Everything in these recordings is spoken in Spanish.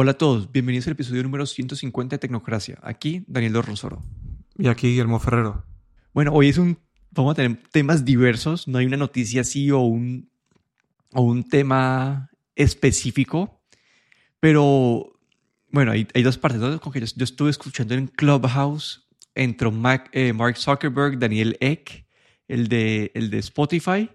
Hola a todos, bienvenidos al episodio número 150 de Tecnocracia. Aquí Daniel Rosoro. Y aquí Guillermo Ferrero. Bueno, hoy es un. Vamos a tener temas diversos. No hay una noticia así o un, o un tema específico. Pero bueno, hay, hay dos partes. Como que yo, yo, estuve escuchando en Clubhouse. Entró Mac, eh, Mark Zuckerberg, Daniel Eck, el de, el de Spotify.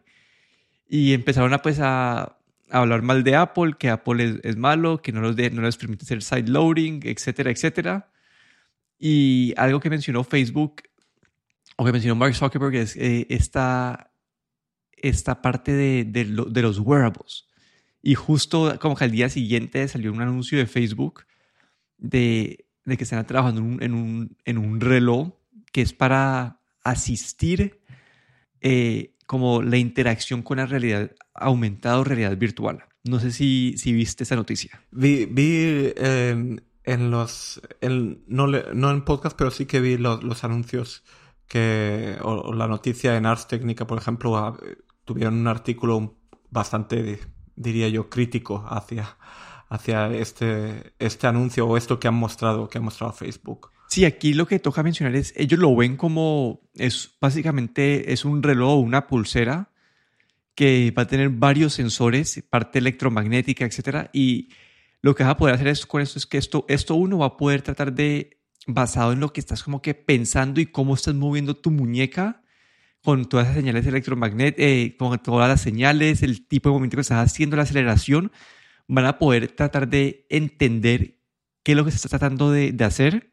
Y empezaron a, pues, a, hablar mal de Apple, que Apple es, malo, que no, les permite hacer side loading, etcétera, etcétera. Y algo que mencionó Facebook, o que mencionó Mark Zuckerberg, es eh, esta, parte de, los wearables. Y justo como que al día siguiente salió un anuncio de Facebook de, que están trabajando en un, en, un, en un, reloj que es para asistir eh, como la interacción con la realidad aumentada o realidad virtual. No sé si, si viste esa noticia. Vi, vi eh, en los... En, no, no, en podcast, pero sí que vi los, los anuncios que... O, o, la noticia en Ars Técnica, por ejemplo, a, tuvieron un artículo bastante, diría yo, crítico hacia, hacia este, este anuncio o esto que han mostrado, que ha mostrado Facebook. Sí, aquí lo que toca mencionar es, ellos lo ven como, es básicamente, es un reloj, una pulsera que va a tener varios sensores, parte electromagnética, etcétera, y lo que vas a poder hacer es, con esto es que esto, esto uno va a poder tratar de, basado en lo que estás como que pensando y cómo estás moviendo tu muñeca, con todas esas señales electromagnéticas, eh, con todas las señales, el tipo de movimiento que estás haciendo, la aceleración, van a poder tratar de entender qué es lo que se está tratando de, de hacer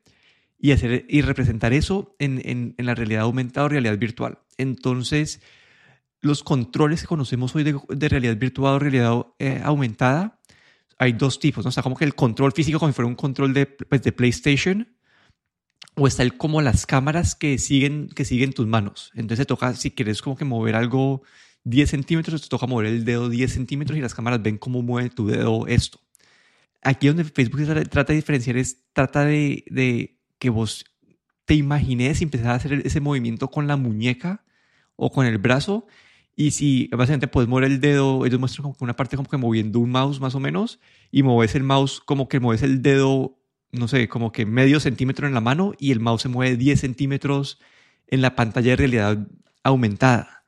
y, hacer, y representar eso en, en, en, la realidad aumentada o realidad virtual. Entonces, los controles que conocemos hoy de, de realidad virtual o realidad eh, aumentada, hay dos tipos, ¿no? Sea, como que el control físico como si fuera un control de, pues, de PlayStation, o está el como las cámaras que siguen, que siguen tus manos. Entonces te toca, si quieres como que mover algo 10 centímetros, te toca mover el dedo 10 centímetros y las cámaras ven cómo mueve tu dedo esto. Aquí donde Facebook trata de diferenciar es, trata de, de que vos te imagines y empezar a hacer ese movimiento con la muñeca o con el brazo. Y si básicamente puedes mover el dedo, ellos muestran como una parte como que moviendo un mouse más o menos, y mueves el mouse como que mueves el dedo, no sé, como que medio centímetro en la mano y el mouse se mueve 10 centímetros en la pantalla de realidad aumentada.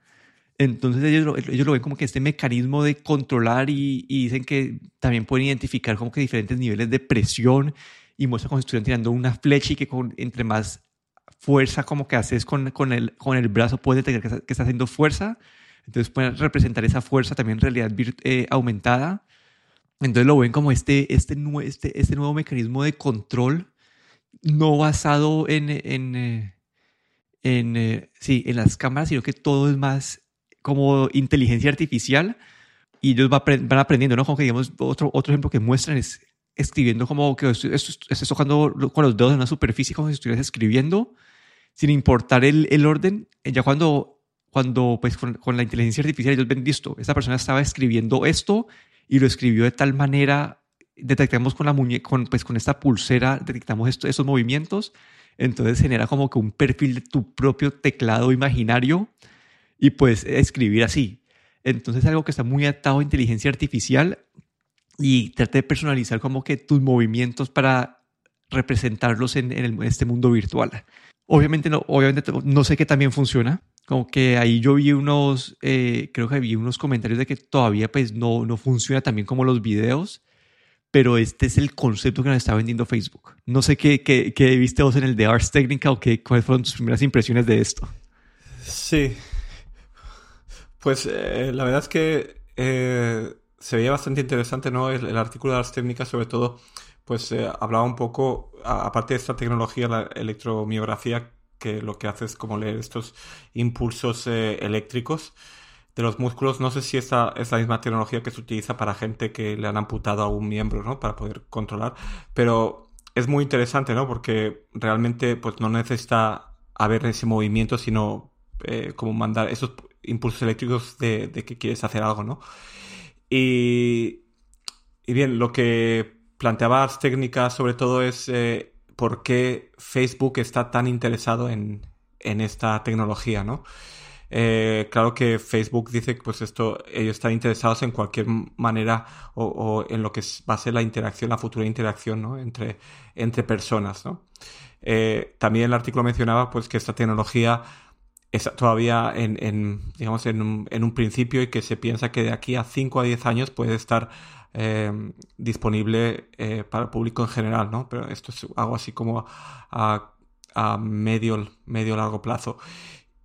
Entonces ellos lo, ellos lo ven como que este mecanismo de controlar y, y, dicen que también pueden identificar como que diferentes niveles de presión y muestra como si estuvieran tirando una flecha y que con, entre más fuerza como que haces con, con, el, con el brazo puedes detectar que que está haciendo fuerza. Entonces pueden representar esa fuerza también en realidad eh, aumentada. Entonces lo ven como este, este, este, este nuevo mecanismo de control no basado en, en, eh, en, eh, sí, en las cámaras, sino que todo es más como inteligencia artificial y ellos van aprendiendo, ¿no? Como que digamos, otro, otro ejemplo que muestran es escribiendo como que estés tocando con los dedos en una superficie como si estuvieras escribiendo, sin importar el, el orden. Ya cuando, cuando pues con, la inteligencia artificial ellos ven, listo, esta persona estaba escribiendo esto y lo escribió de tal manera, detectamos con la muñeca, con, pues con esta pulsera, detectamos esto, estos movimientos, entonces genera como que un perfil de tu propio teclado imaginario y puedes escribir así. Entonces algo que está muy atado a inteligencia artificial y trate de personalizar como que tus movimientos para representarlos en, en, el, en este mundo virtual. Obviamente no, obviamente no sé qué también funciona. Como que ahí yo vi unos, eh, creo que vi unos comentarios de que todavía pues no, no funciona también como los videos, pero este es el concepto que nos está vendiendo Facebook. No sé qué, qué, qué viste vos en el de Ars Technica o qué, cuáles fueron tus primeras impresiones de esto. Sí. Pues eh, la verdad es que eh, se veía bastante interesante, ¿no? El, el artículo de las técnicas, sobre todo, pues eh, hablaba un poco, a, aparte de esta tecnología, la electromiografía, que lo que hace es como leer estos impulsos eh, eléctricos de los músculos. No sé si esta es la misma tecnología que se utiliza para gente que le han amputado algún miembro, ¿no? Para poder controlar. Pero es muy interesante, ¿no? Porque realmente, pues no necesita haber ese movimiento, sino eh, como mandar esos impulsos eléctricos de, de que quieres hacer algo, ¿no? Y, y, bien, lo que planteaba Ars Técnica sobre todo es eh, por qué Facebook está tan interesado en, en esta tecnología, ¿no? Eh, claro que Facebook dice que pues esto, ellos están interesados en cualquier manera o, en lo que va a ser la interacción, la futura interacción ¿no? entre, entre personas. ¿no? Eh, también el artículo mencionaba pues que esta tecnología está todavía en, digamos, en un, principio y que se piensa que de aquí a 5 a 10 años puede estar eh, disponible para el público en general, ¿no? Pero esto es algo así como a, medio, medio largo plazo.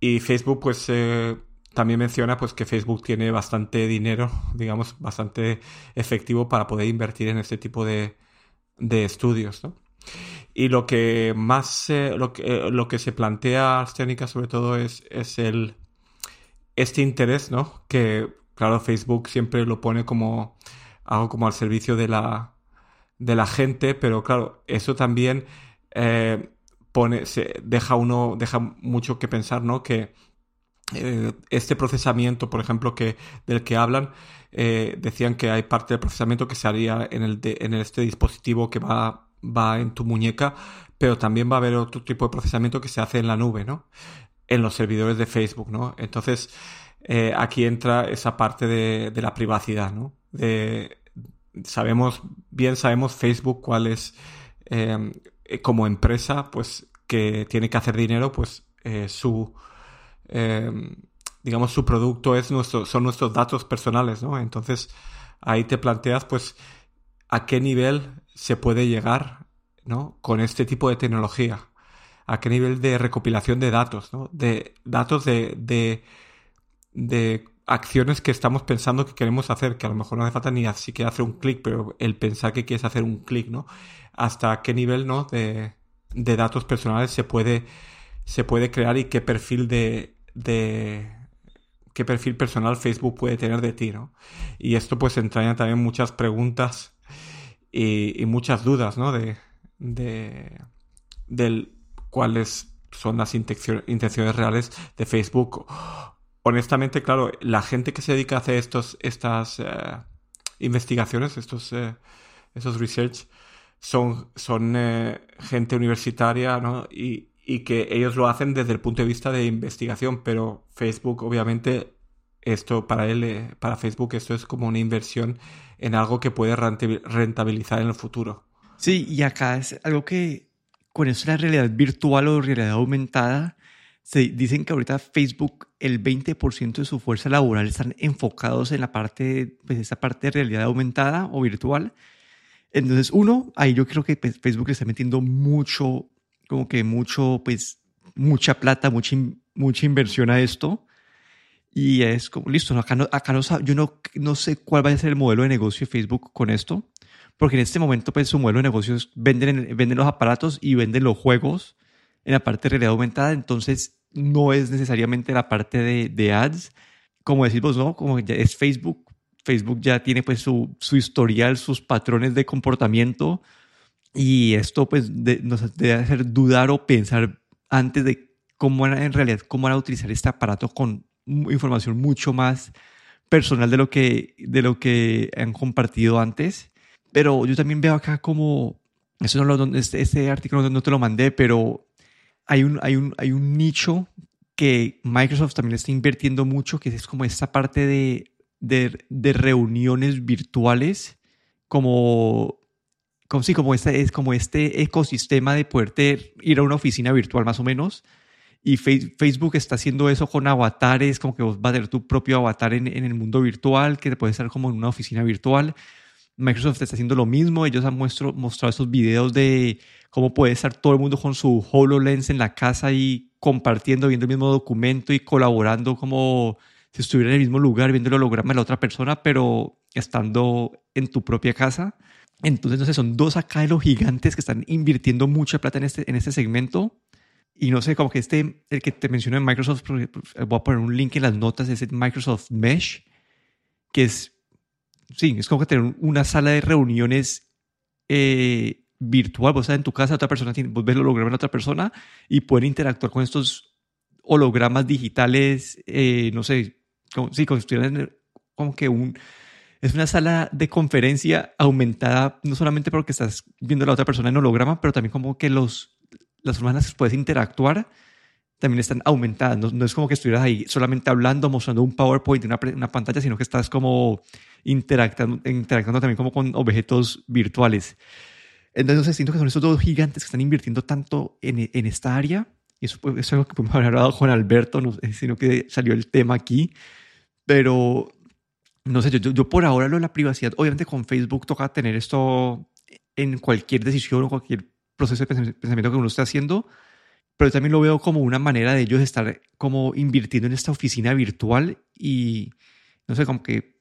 Y Facebook, pues, eh, también menciona pues que Facebook tiene bastante dinero, digamos, bastante efectivo para poder invertir en este tipo de, de estudios. Y lo que más, lo, que, eh, lo que se plantea Arsénica sobre todo es, es el, este interés, ¿no? Que, claro, Facebook siempre lo pone como algo como al servicio de la, de la gente, pero claro, eso también eh, pone, se, deja uno, deja mucho que pensar, ¿no? Que eh, este procesamiento, por ejemplo, que, del que hablan, decían que hay parte del procesamiento que se haría en, el en este dispositivo que va, va en tu muñeca, pero también va a haber otro tipo de procesamiento que se hace en la nube, ¿no? En los servidores de Facebook, ¿no? Entonces, eh, aquí entra esa parte de, la privacidad, ¿no? Sabemos, bien sabemos Facebook cuál es eh, como empresa, pues que tiene que hacer dinero, pues eh, su, eh, digamos, su producto es nuestro, son nuestros datos personales, ¿no? Entonces ahí te planteas, pues, a qué nivel se puede llegar, ¿no? Con este tipo de tecnología, a qué nivel de recopilación de datos, ¿no? De datos de, de, de acciones que estamos pensando que queremos hacer, que a lo mejor no hace falta ni siquiera hacer un clic, pero el pensar que quieres hacer un clic, ¿no? hasta qué nivel ¿no? de, de, datos personales se puede, se puede crear y qué perfil de, de qué perfil personal Facebook puede tener de ti, ¿no? Y esto pues entraña también muchas preguntas y, muchas dudas, ¿no? De, de, del cuáles son las intenciones reales de Facebook. Honestamente, claro, la gente que se dedica a hacer estos, estas eh, investigaciones, estos, eh, estos research, son, son eh, gente universitaria, ¿no? Y, y, que ellos lo hacen desde el punto de vista de investigación, pero Facebook, obviamente, esto para él, eh, para Facebook, esto es como una inversión en algo que puede rentabilizar en el futuro. Sí, y acá es algo que con eso la realidad virtual o realidad aumentada, se dicen que ahorita Facebook, el 20% de su fuerza laboral están enfocados en la parte, pues esa parte de realidad aumentada o virtual entonces, uno, ahí yo creo que pues, Facebook le está metiendo mucho, como que mucho, pues, mucha plata, mucha, mucha inversión a esto. Y es como, listo, acá, no, acá no, yo no, no sé cuál va a ser el modelo de negocio de Facebook con esto, porque en este momento, pues, su modelo de negocio es venden, venden los aparatos y venden los juegos en la parte de realidad aumentada, entonces no es necesariamente la parte de, de ads, como decimos, ¿no? Como ya es Facebook Facebook ya tiene pues su, su historial, sus patrones de comportamiento y esto pues nos debe hacer dudar o pensar antes de cómo era en realidad, cómo era utilizar este aparato con información mucho más personal de lo que, de lo que han compartido antes. Pero yo también veo acá como, eso no lo, este, este artículo no te lo mandé, pero hay un, hay un, hay un nicho que Microsoft también está invirtiendo mucho, que es como esta parte de de, de reuniones virtuales como, como, sí, como, este, es como este ecosistema de poder ir a una oficina virtual más o menos. Y Facebook está haciendo eso con avatares, como que vos vas a tener tu propio avatar en, el mundo virtual, que puede estar como en una oficina virtual. Microsoft está haciendo lo mismo. Ellos han mostrado esos videos de cómo puede estar todo el mundo con su HoloLens en la casa y compartiendo, viendo el mismo documento y colaborando como si estuviera en el mismo lugar viendo el holograma de la otra persona, pero estando en tu propia casa. Entonces, no sé, son dos acá de los gigantes que están invirtiendo mucha plata en este, en este segmento. Y no sé, como que este, el que te mencioné en Microsoft, voy a poner un link en las notas, es el Microsoft Mesh, que es, sí, es como que tener una sala de reuniones eh, virtual. Vos estás en tu casa, otra persona tiene, vos ves el holograma de otra persona y pueden interactuar con estos hologramas digitales, eh, no sé, como, sí, como como que un, es una sala de conferencia aumentada, no solamente porque estás viendo a la otra persona en holograma, pero también como que los, las formas en las que puedes interactuar también están aumentadas. No, es como que estuvieras ahí solamente hablando, mostrando un PowerPoint, una, una pantalla, sino que estás como interactuando, interactuando también como con objetos virtuales. Entonces, siento que son estos dos gigantes que están invirtiendo tanto en, en esta área. Y eso, eso, es algo que podemos haber hablado con Alberto, no sino que salió el tema aquí. Pero, no sé, yo, yo por ahora lo de la privacidad, obviamente con Facebook toca tener esto en cualquier decisión o cualquier proceso de pensamiento que uno esté haciendo, pero también lo veo como una manera de ellos estar como invirtiendo en esta oficina virtual y no sé, como que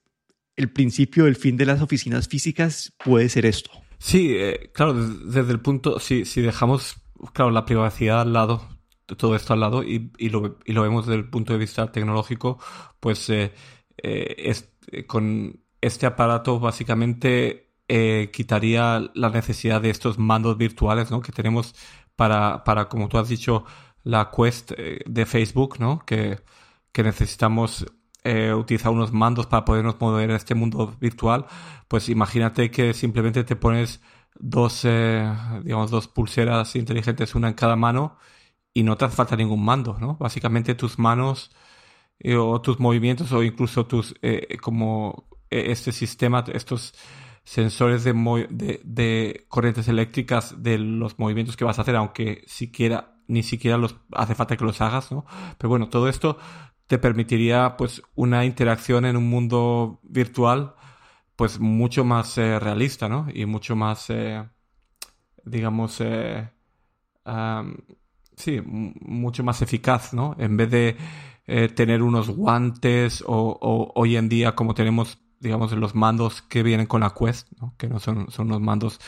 el principio, el fin de las oficinas físicas puede ser esto. Sí, eh, claro, desde el punto, si, si dejamos, claro, la privacidad al lado, todo esto al lado y, y, lo, y lo, vemos desde el punto de vista tecnológico, pues eh, eh, es, con este aparato básicamente eh, quitaría la necesidad de estos mandos virtuales ¿no? que tenemos para, para, como tú has dicho, la Quest eh, de Facebook, ¿no? que, que necesitamos eh, utilizar unos mandos para podernos mover en este mundo virtual, pues imagínate que simplemente te pones dos, eh, digamos, dos pulseras inteligentes, una en cada mano, y no te hace falta ningún mando, ¿no? Básicamente tus manos eh, o tus movimientos o incluso tus, como este sistema, estos sensores de, de, de, corrientes eléctricas de los movimientos que vas a hacer, aunque siquiera, ni siquiera los hace falta que los hagas, ¿no? Pero bueno, todo esto te permitiría pues una interacción en un mundo virtual pues mucho más eh, realista, ¿no? Y mucho más, eh, digamos, eh, sí, mucho más eficaz, ¿no? En vez de tener unos guantes o, hoy en día como tenemos, digamos, los mandos que vienen con la Quest, ¿no? Que no son, son unos mandos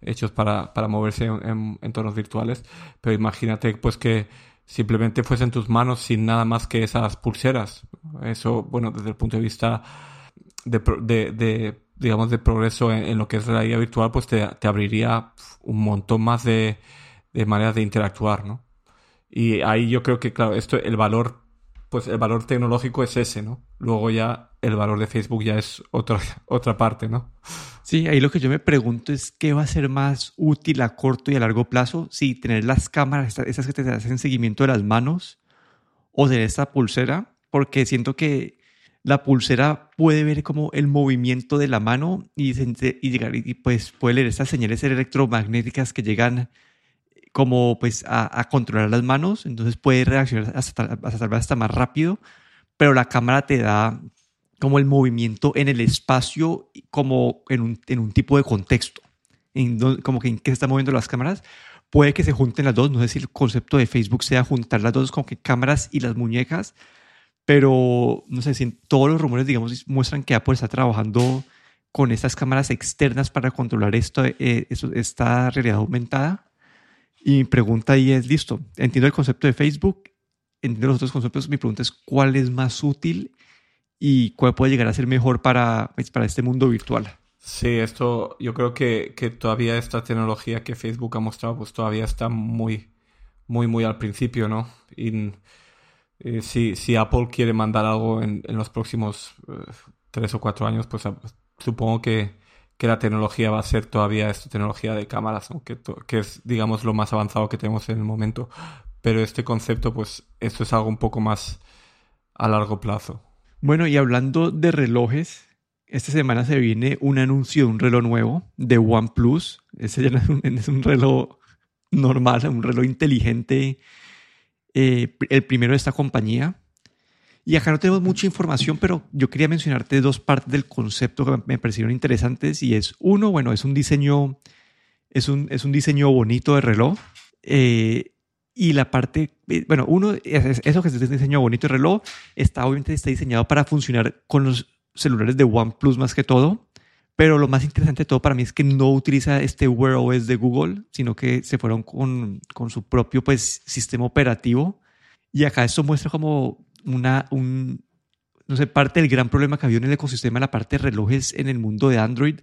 hechos para, para moverse en, en entornos virtuales, pero imagínate pues que simplemente fuesen tus manos sin nada más que esas pulseras. Eso, bueno, desde el punto de vista de, de, de digamos, de progreso en, en, lo que es realidad virtual, pues te, te abriría un montón más de, de, maneras de interactuar, ¿no? Y ahí yo creo que, claro, esto, el valor, pues el valor tecnológico es ese, ¿no? Luego ya el valor de Facebook ya es otra, otra parte, ¿no? Sí, ahí lo que yo me pregunto es qué va a ser más útil a corto y a largo plazo, si tener las cámaras, esas que te hacen seguimiento de las manos, o tener esta pulsera, porque siento que la pulsera puede ver como el movimiento de la mano y, y llegar y pues puede leer estas señales electromagnéticas que llegan como pues a, a controlar las manos, entonces puede reaccionar hasta, hasta hasta más rápido, pero la cámara te da como el movimiento en el espacio, como en un, en un tipo de contexto, en como que en qué se están moviendo las cámaras. Puede que se junten las dos, no sé si el concepto de Facebook sea juntar las dos, como que cámaras y las muñecas, pero no sé si todos los rumores, digamos, muestran que Apple está trabajando con estas cámaras externas para controlar esto, eh, esta realidad aumentada. Y mi pregunta ahí es, listo, entiendo el concepto de Facebook, entiendo los otros conceptos, mi pregunta es, ¿cuál es más útil y cuál puede llegar a ser mejor para, pues, para este mundo virtual. Sí, esto yo creo que, que, todavía esta tecnología que Facebook ha mostrado pues todavía está muy, muy, muy al principio, ¿no? Y eh, si, si, Apple quiere mandar algo en, en los próximos eh, tres o cuatro años, pues supongo que, que, la tecnología va a ser todavía esta tecnología de cámaras, ¿no? que, es, digamos, lo más avanzado que tenemos en el momento. Pero este concepto, pues esto es algo un poco más a largo plazo. Bueno, y hablando de relojes, esta semana se viene un anuncio de un reloj nuevo de OnePlus. Ese ya no es un, es un reloj normal, un reloj inteligente, eh, el primero de esta compañía. Y acá no tenemos mucha información, pero yo quería mencionarte dos partes del concepto que me parecieron interesantes. Y es uno, bueno, es un diseño, es un, es un diseño bonito de reloj. Eh, y la parte, eh, bueno, uno, eso que es un diseño bonito de reloj, está obviamente está diseñado para funcionar con los celulares de OnePlus más que todo. Pero lo más interesante de todo para mí es que no utiliza este Wear OS de Google, sino que se fueron con, con su propio pues, sistema operativo. Y acá esto muestra como una, un, no sé, parte del gran problema que había en el ecosistema, la parte de relojes en el mundo de Android,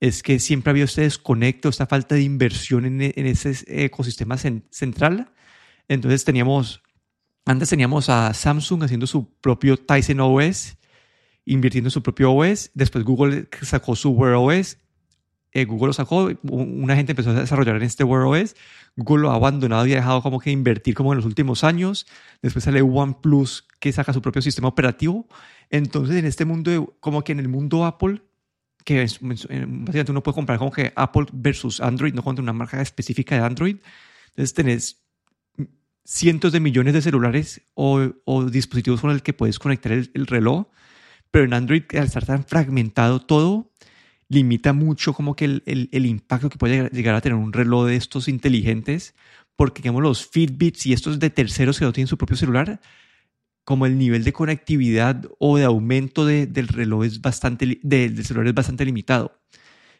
es que siempre había este desconecto, esta falta de inversión en, en ese ecosistema central entonces teníamos, antes teníamos a Samsung haciendo su propio Tizen OS, invirtiendo en su propio OS. Después Google sacó su Wear OS. Eh, Google lo sacó, una gente empezó a desarrollar en este Wear OS, Google lo ha abandonado y ha dejado como que invertir como en los últimos años, después sale OnePlus que saca su propio sistema operativo, entonces en este mundo, como que en el mundo Apple, que es, básicamente uno puede comprar como que Apple versus Android, no contra una marca específica de Android, entonces tenés cientos de millones de celulares o, dispositivos con el que puedes conectar el, el reloj, pero en Android al estar tan fragmentado todo, limita mucho como que el, el, impacto que puede llegar a tener un reloj de estos inteligentes, porque digamos los Fitbits y estos de terceros que no tienen su propio celular, como el nivel de conectividad o de aumento de, del reloj es bastante, del celular es bastante limitado.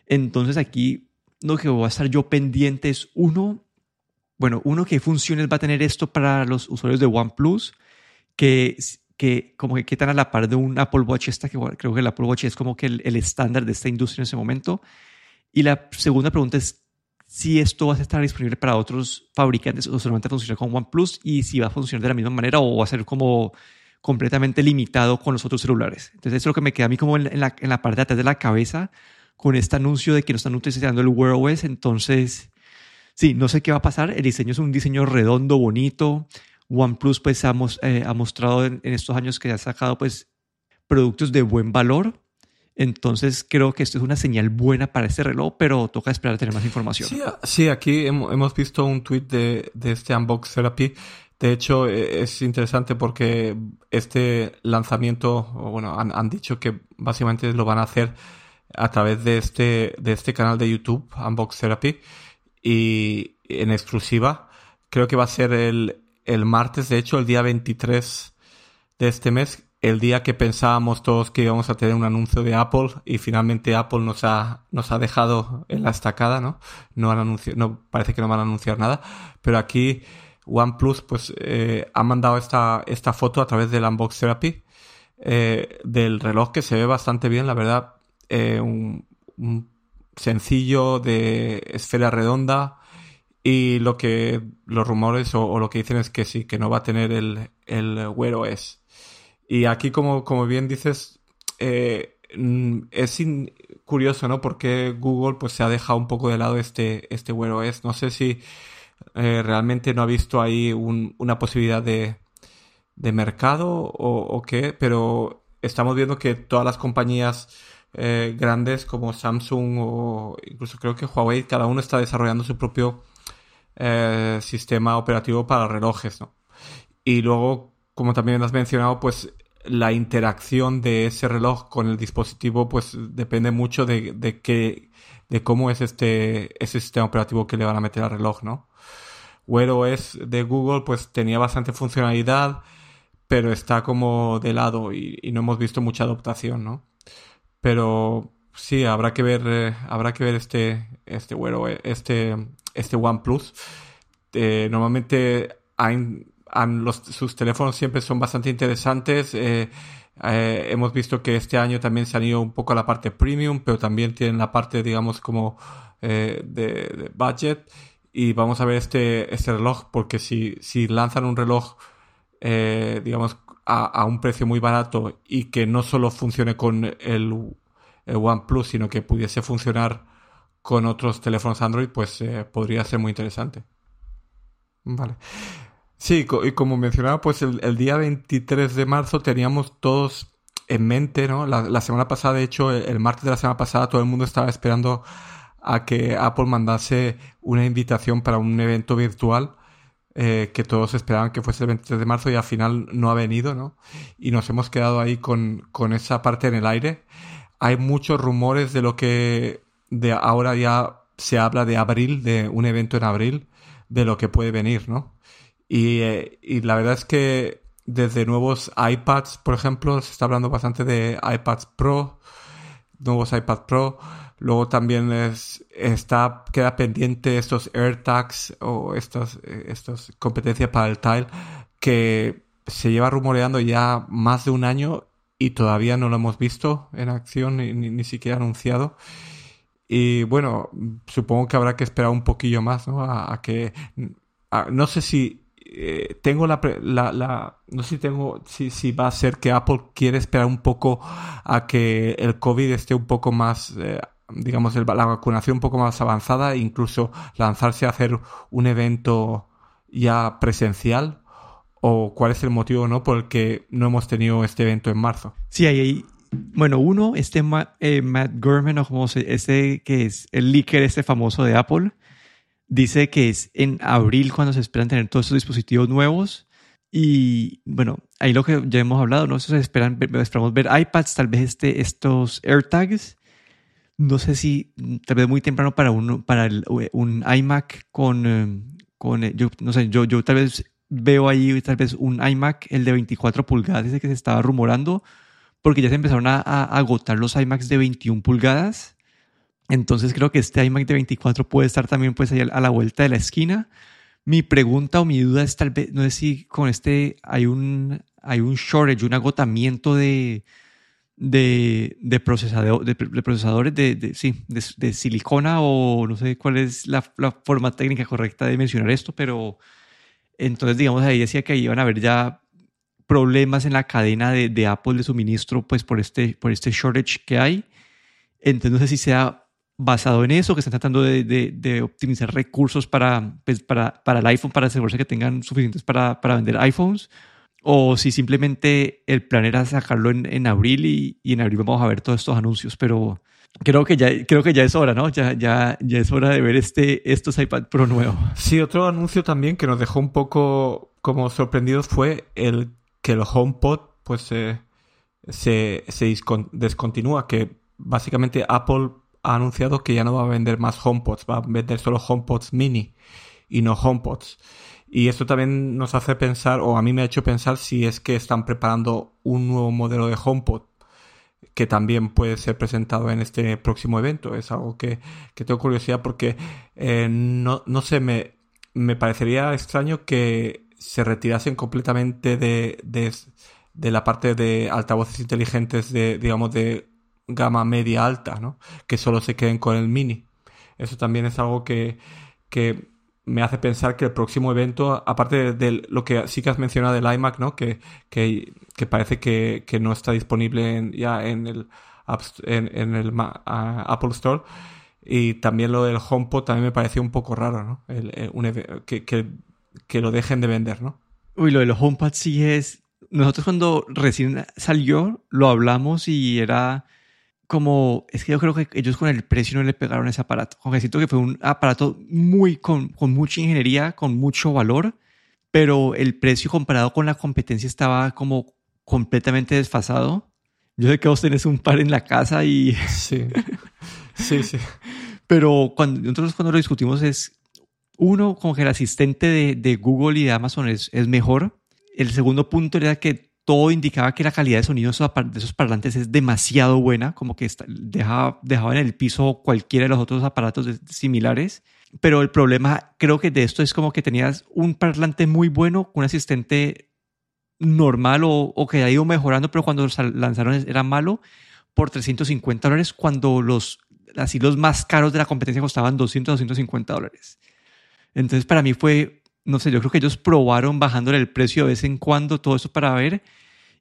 Entonces aquí lo que voy a estar yo pendiente es uno, bueno, uno, qué funciones va a tener esto para los usuarios de OnePlus, que que como que quedan a la par de un Apple Watch, esta que creo que el Apple Watch es como que el, estándar de esta industria en ese momento. Y la segunda pregunta es si esto va a estar disponible para otros fabricantes o solamente funciona con OnePlus y si va a funcionar de la misma manera o va a ser como completamente limitado con los otros celulares. Entonces eso es lo que me queda a mí como en la, en la parte de atrás de la cabeza con este anuncio de que no están utilizando el Wear OS. Entonces, sí, no sé qué va a pasar. El diseño es un diseño redondo, bonito. OnePlus pues ha, eh, ha mostrado en, estos años que ha sacado pues productos de buen valor. Entonces creo que esto es una señal buena para este reloj, pero toca esperar a tener más información. Sí, aquí hemos visto un tweet de, de este Unbox Therapy. De hecho, e, es interesante porque este lanzamiento, bueno, han, han, dicho que básicamente lo van a hacer a través de este, de este canal de YouTube, Unbox Therapy, y en exclusiva. Creo que va a ser el, el martes, de hecho, el día 23 de este mes, el día que pensábamos todos que íbamos a tener un anuncio de Apple y finalmente Apple nos ha, nos ha dejado en la estacada, ¿no? No han anunciado, parece que no van a anunciar nada, pero aquí OnePlus pues eh, ha mandado esta, esta foto a través del Unbox Therapy eh, del reloj que se ve bastante bien, la verdad, eh, un sencillo de esfera redonda, y lo que los rumores o, lo que dicen es que sí, que no va a tener el, el Wear OS. Y aquí, como, como bien dices, eh, mm, es curioso, ¿no? Porque Google pues se ha dejado un poco de lado este, este Wear OS. No sé si eh, realmente no ha visto ahí una posibilidad de, de mercado o, qué, pero estamos viendo que todas las compañías eh, grandes como Samsung o incluso creo que Huawei, cada uno está desarrollando su propio eh, sistema operativo para relojes, ¿no? Y luego, como también has mencionado, pues la interacción de ese reloj con el dispositivo, pues depende mucho de, de qué, de cómo es este, ese sistema operativo que le van a meter al reloj, ¿no? Wear de Google, pues tenía bastante funcionalidad, pero está como de lado y, no hemos visto mucha adaptación, ¿no? Pero sí, habrá que ver, eh, habrá que ver este, este Wear OS, este este OnePlus. Eh, normalmente sus teléfonos siempre son bastante interesantes. Eh, eh, hemos visto que este año también se han ido un poco a la parte premium, pero también tienen la parte, digamos, como de, budget. Y vamos a ver este, este reloj, porque si, si lanzan un reloj, digamos, a, un precio muy barato y que no solo funcione con el, el OnePlus, sino que pudiese funcionar con otros teléfonos Android, pues eh, podría ser muy interesante. Vale. Sí, y como mencionaba, pues el, día 23 de marzo teníamos todos en mente, ¿no? La, semana pasada, de hecho, el, martes de la semana pasada, todo el mundo estaba esperando a que Apple mandase una invitación para un evento virtual eh, que todos esperaban que fuese el 23 de marzo y al final no ha venido, ¿no? Y nos hemos quedado ahí con, con esa parte en el aire. Hay muchos rumores de lo que de ahora ya se habla de abril, de un evento en abril, de lo que puede venir, ¿no? Y, eh, y la verdad es que desde nuevos iPads, por ejemplo, se está hablando bastante de iPads Pro, nuevos iPad Pro. Luego también es, está, queda pendiente estos AirTags o estas, estas competencias para el Tile que se lleva rumoreando ya más de un año y todavía no lo hemos visto en acción ni, ni siquiera anunciado. Y bueno, supongo que habrá que esperar un poquillo más, ¿no? A, que... no sé si eh, tengo la, la, No sé si tengo... Si, si va a ser que Apple quiere esperar un poco a que el COVID esté un poco más... Eh, digamos, la vacunación un poco más avanzada e incluso lanzarse a hacer un evento ya presencial? ¿O cuál es el motivo no por el que no hemos tenido este evento en marzo? Sí, ahí, bueno, uno, este eh, Matt Gurman, o como se, este que es el leaker este famoso de Apple, dice que es en abril cuando se esperan tener todos estos dispositivos nuevos. Y bueno, ahí lo que ya hemos hablado, ¿no? Se esperan, esperamos ver iPads, tal vez este, estos AirTags. No sé si tal vez muy temprano para un, para un iMac con, eh, con eh, yo, no sé, yo, yo tal vez veo ahí tal vez un iMac, el de 24 pulgadas, ese que se estaba rumorando, porque ya se empezaron a, agotar los iMacs de 21 pulgadas. Entonces creo que este iMac de 24 puede estar también pues ahí a la vuelta de la esquina. Mi pregunta o mi duda es tal vez, no sé si con este hay un, hay un shortage, un agotamiento de, de, de, procesador, de, procesadores de, sí, de, silicona o no sé cuál es la, la, forma técnica correcta de mencionar esto, pero entonces digamos ahí decía que iban a haber ya problemas en la cadena de, de, Apple de suministro, pues por este, por este shortage que hay. Entonces no sé si sea basado en eso, que están tratando de, de, optimizar recursos para, pues, para, para, el iPhone, para asegurarse que tengan suficientes para, para, vender iPhones, o si simplemente el plan era sacarlo en, en abril y, y, en abril vamos a ver todos estos anuncios, pero creo que ya, creo que ya es hora, ¿no? Ya, ya, ya es hora de ver este, estos iPad Pro nuevos. Sí, otro anuncio también que nos dejó un poco como sorprendidos fue el que el HomePod pues se, se descontinúa, que básicamente Apple ha anunciado que ya no va a vender más HomePods, va a vender solo HomePods mini y no HomePods. Y esto también nos hace pensar, o a mí me ha hecho pensar, si es que están preparando un nuevo modelo de HomePod que también puede ser presentado en este próximo evento. Es algo que, tengo curiosidad porque eh, no, no sé, me, me parecería extraño que se retirasen completamente de, de, la parte de altavoces inteligentes de, digamos, de gama media alta, ¿no? Que solo se queden con el mini. Eso también es algo que, que me hace pensar que el próximo evento, aparte de lo que sí que has mencionado del iMac, ¿no? Que, que, que parece que, que, no está disponible ya en el, en, el Apple Store. Y también lo del HomePod también me pareció un poco raro, ¿no? que, que, que lo dejen de vender, ¿no? Uy, lo del HomePod sí es... Nosotros cuando recién salió lo hablamos y era como... Es que yo creo que ellos con el precio no le pegaron ese aparato. Aunque siento que fue un aparato muy con, con mucha ingeniería, con mucho valor, pero el precio comparado con la competencia estaba como completamente desfasado. Yo sé que vos tenés un par en la casa y... Sí, sí, sí. Pero cuando, nosotros cuando lo discutimos es uno, como que el asistente de, Google y de Amazon es, es, mejor. El segundo punto era que todo indicaba que la calidad de sonido de esos parlantes es demasiado buena, como que dejaba, dejaba en el piso cualquiera de los otros aparatos similares. Pero el problema creo que de esto es como que tenías un parlante muy bueno, un asistente normal o, o que ha ido mejorando, pero cuando los lanzaron era malo por 350 dólares, cuando los, así los más caros de la competencia costaban 200, 250 dólares. Entonces para mí fue, no sé, yo creo que ellos probaron bajándole el precio de vez en cuando todo eso para ver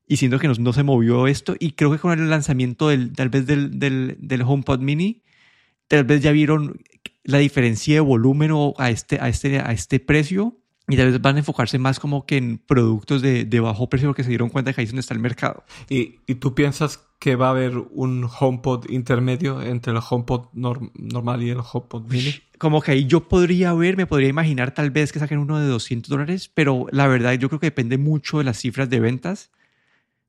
y siento que no, se movió esto. Y creo que con el lanzamiento del, tal vez del, del, del HomePod mini, tal vez ya vieron la diferencia de volumen o a este, a este, a este precio y tal vez van a enfocarse más como que en productos de, de bajo precio porque se dieron cuenta que ahí es donde está el mercado. ¿Y, ¿Y, tú piensas que va a haber un HomePod intermedio entre el HomePod normal y el HomePod mini? Como que ahí yo podría ver, me podría imaginar tal vez que saquen uno de 200 dólares, pero la verdad yo creo que depende mucho de las cifras de ventas.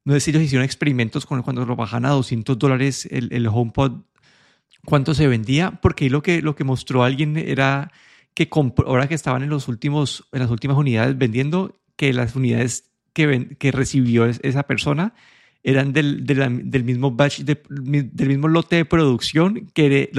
No sé si ellos hicieron experimentos con cuando lo bajan a 200 dólares el, el HomePod, cuánto se vendía, porque lo que, lo que mostró alguien era que ahora que estaban en, los últimos, en las últimas unidades vendiendo, que las unidades que, que recibió esa persona eran del, del mismo batch, del mismo lote de producción que de,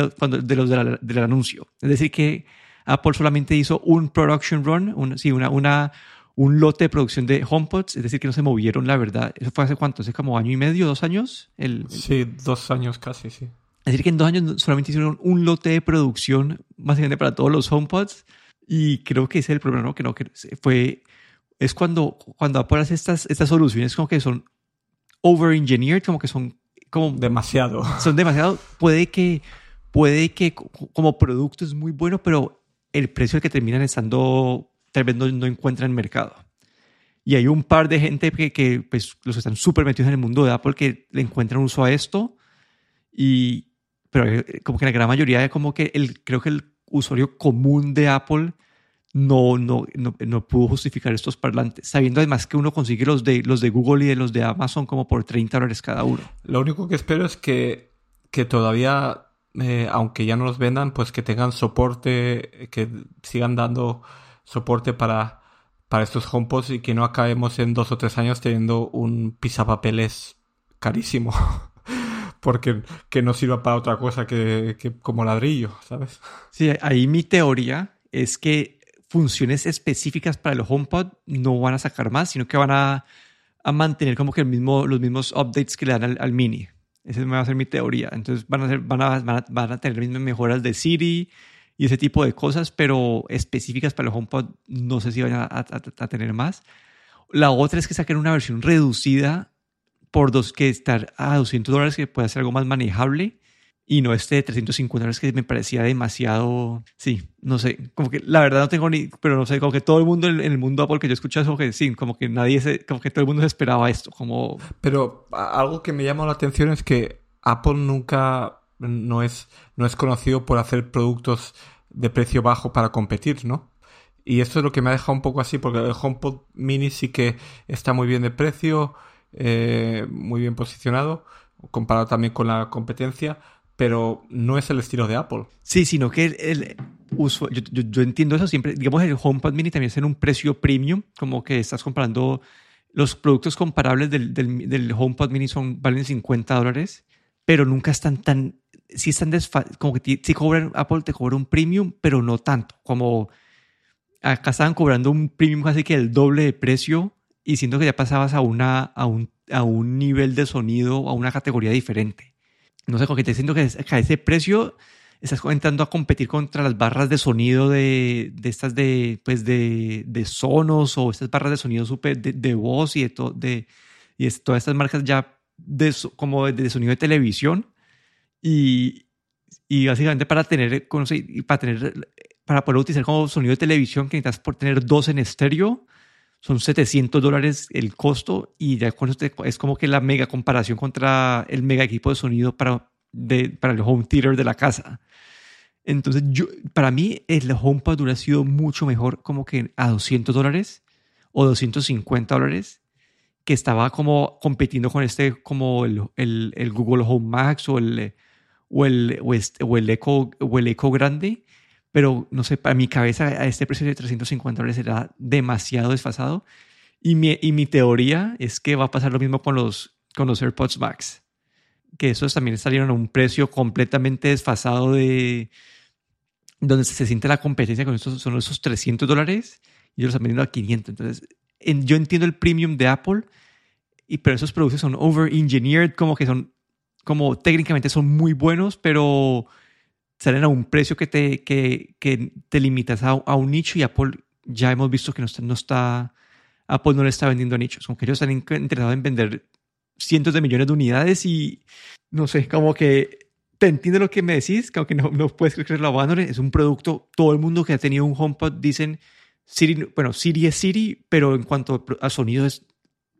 de los del anuncio. Es decir, que Apple solamente hizo un production run, un, sí, una, una, un lote de producción de HomePods, es decir, que no se movieron, la verdad. ¿Eso fue hace cuánto? ¿Hace como año y medio, dos años? El, sí, dos años casi, sí. Es decir, que en dos años solamente hicieron un lote de producción más grande para todos los HomePods. Y creo que ese es el problema, ¿no? Que no, que fue, es cuando, cuando Apple hace estas, estas soluciones como que son over-engineered, como que son como... Demasiado. Son demasiado. Puede que, puede que como producto es muy bueno, pero el precio que terminan estando tal vez no, no encuentran mercado. Y hay un par de gente que, que pues, los están súper metidos en el mundo de Apple que le encuentran uso a esto. Y, pero eh, como que la gran mayoría de como que el, creo que el usuario común de Apple no, no, no, no, pudo justificar estos parlantes, sabiendo además que uno consigue los de, los de Google y de los de Amazon como por 30 dólares cada uno. Lo único que espero es que, que todavía, eh, aunque ya no los vendan, pues que tengan soporte, que sigan dando soporte para, para estos HomePods y que no acabemos en dos o tres años teniendo un pisapapeles carísimo. Porque que no sirva para otra cosa que, que como ladrillo, ¿sabes? Sí, ahí mi teoría es que funciones específicas para el HomePod no van a sacar más, sino que van a, a mantener como que el mismo, los mismos updates que le dan al, al Mini. Esa va a ser mi teoría. Entonces van a, ser, van a, van a, van a tener mismas mejoras de Siri y ese tipo de cosas, pero específicas para el HomePod no sé si van a, a tener más. La otra es que saquen una versión reducida por dos, que estar a 200 dólares, que pueda ser algo más manejable y no este de 350 dólares que me parecía demasiado, sí, no sé, como que la verdad no tengo ni, pero no sé, como que todo el mundo en el mundo Apple que yo escuché eso, que sí, como que nadie, se, como que todo el mundo se esperaba esto, como... Pero algo que me llama la atención es que Apple nunca no es, no es conocido por hacer productos de precio bajo para competir, ¿no? Y esto es lo que me ha dejado un poco así, porque el HomePod Mini sí que está muy bien de precio, eh, muy bien posicionado, comparado también con la competencia, pero no es el estilo de Apple. Sí, sino que el, el uso, yo, yo, yo, entiendo eso siempre. Digamos, el HomePod Mini también es en un precio premium, como que estás comprando los productos comparables del, del, del HomePod Mini son valen 50 dólares, pero nunca están tan, sí están como que si cobran, Apple te cobra un premium, pero no tanto, como acá estaban cobrando un premium casi que el doble de precio y siento que ya pasabas a, una, a, un, a un nivel de sonido, a una categoría diferente. No sé, como que te siento que a ese precio estás entrando a competir contra las barras de sonido de, de estas de, pues de, de, Sonos o estas barras de sonido super de, de voz y de, to, de y es, todas estas marcas ya de, como de, sonido de televisión. Y, y básicamente para tener, para tener, para poder utilizar como sonido de televisión que necesitas por tener dos en estéreo, son 700 dólares el costo y ya con esto es como que la mega comparación contra el mega equipo de sonido para, para el home theater de la casa. Entonces, yo, para mí el HomePod hubiera sido mucho mejor como que a 200 dólares o 250 dólares, que estaba como compitiendo con este, como el, el, Google Home Max o el, o el, o, este, el, Echo, o el Echo grande pero no sé, para mi cabeza a este precio de 350 dólares era demasiado desfasado. Y mi, y mi teoría es que va a pasar lo mismo con los, con los AirPods Max, que esos también salieron a un precio completamente desfasado de donde se siente la competencia con estos, son esos 300 dólares y ellos están vendiendo a 500. Entonces, en, yo entiendo el premium de Apple, y, pero esos productos son over-engineered, como que son, como técnicamente son muy buenos, pero salen a un precio que te, que, que te limitas a, a, un nicho y Apple ya hemos visto que no está, no está, Apple no le está vendiendo nichos, como que ellos están interesados en vender cientos de millones de unidades y no sé, como que te entiendo lo que me decís, que no, no puedes creer que lo abandonen, es un producto, todo el mundo que ha tenido un HomePod dicen, Siri, bueno, Siri es Siri, pero en cuanto a sonido es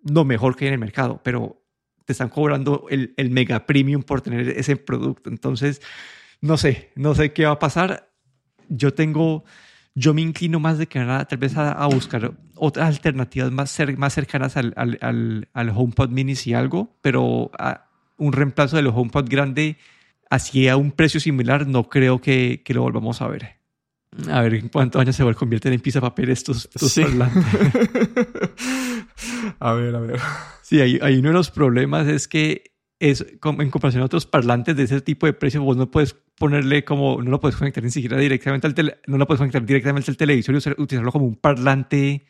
lo mejor que hay en el mercado, pero te están cobrando el, el mega premium por tener ese producto, entonces no sé, no sé qué va a pasar. Yo tengo, yo me inclino más de que nada tal vez a, a buscar otras alternativas más, cer más cercanas al, al, al, al, HomePod mini si algo, pero un reemplazo del HomePod grande así a un precio similar no creo que, que lo volvamos a ver. A ver en cuántos años se convierten en pizza papel estos, estos sí. a ver, a ver. Sí, hay, hay uno de los problemas es que es en comparación a otros parlantes de ese tipo de precio, vos no puedes ponerle como, no lo puedes conectar ni siquiera directamente al tele, no lo puedes conectar directamente al televisor y utilizarlo como un parlante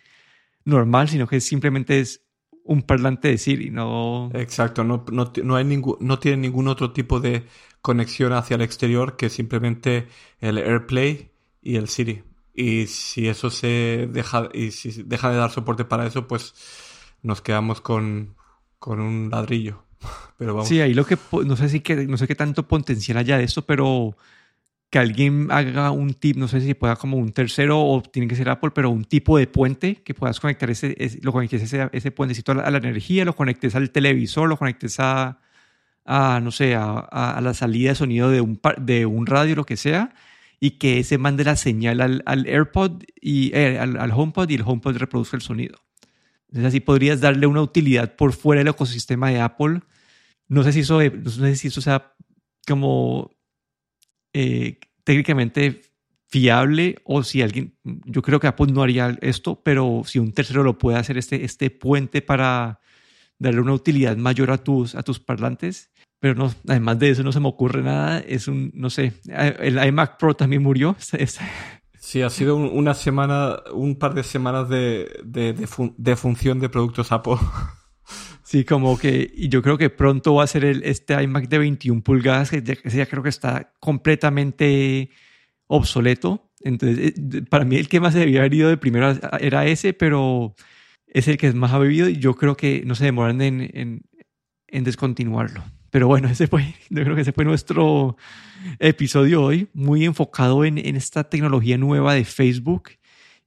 normal, sino que simplemente es un parlante de Siri, no... Exacto, no, no, no, hay no tiene ningún otro tipo de conexión hacia el exterior que simplemente el AirPlay y el Siri. Y si eso se deja, y si deja de dar soporte para eso, pues nos quedamos con, con un ladrillo. Pero vamos. Sí, ahí lo que no sé si que no sé qué tanto potencial haya de esto, pero que alguien haga un tip, no sé si pueda como un tercero o tiene que ser Apple, pero un tipo de puente que puedas conectar ese, lo conectes ese, ese puentecito a la, energía, lo conectes al televisor, lo conectes a, no sé, a, la salida de sonido de un, de un radio, lo que sea, y que ese mande la señal al, al AirPod y eh, al, al, HomePod y el HomePod reproduzca el sonido. Entonces así podrías darle una utilidad por fuera del ecosistema de Apple. No sé si eso, no sé si eso sea como eh, técnicamente fiable o si alguien, yo creo que Apple no haría esto, pero si un tercero lo puede hacer, este, este puente para darle una utilidad mayor a tus, a tus parlantes. Pero no, además de eso no se me ocurre nada. Es un, no sé, el iMac Pro también murió. Sí, ha sido una semana, un par de semanas de, de, de, función de productos Apple. Sí, como que, y yo creo que pronto va a ser el, este iMac de 21 pulgadas, que ya, creo que está completamente obsoleto. Entonces, eh, para mí el que más se debía haber ido de primero era ese, pero es el que más ha vivido y yo creo que no se demoran en, en descontinuarlo. Pero bueno, ese fue, yo creo que ese fue nuestro episodio hoy, muy enfocado en, en esta tecnología nueva de Facebook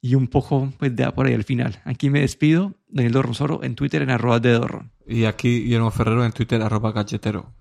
y un poco pues de por ahí al final. Aquí me despido, Daniel Dorronsoro en Twitter en arroba de Dorron. Y aquí Guillermo Ferrero en Twitter arroba galletero.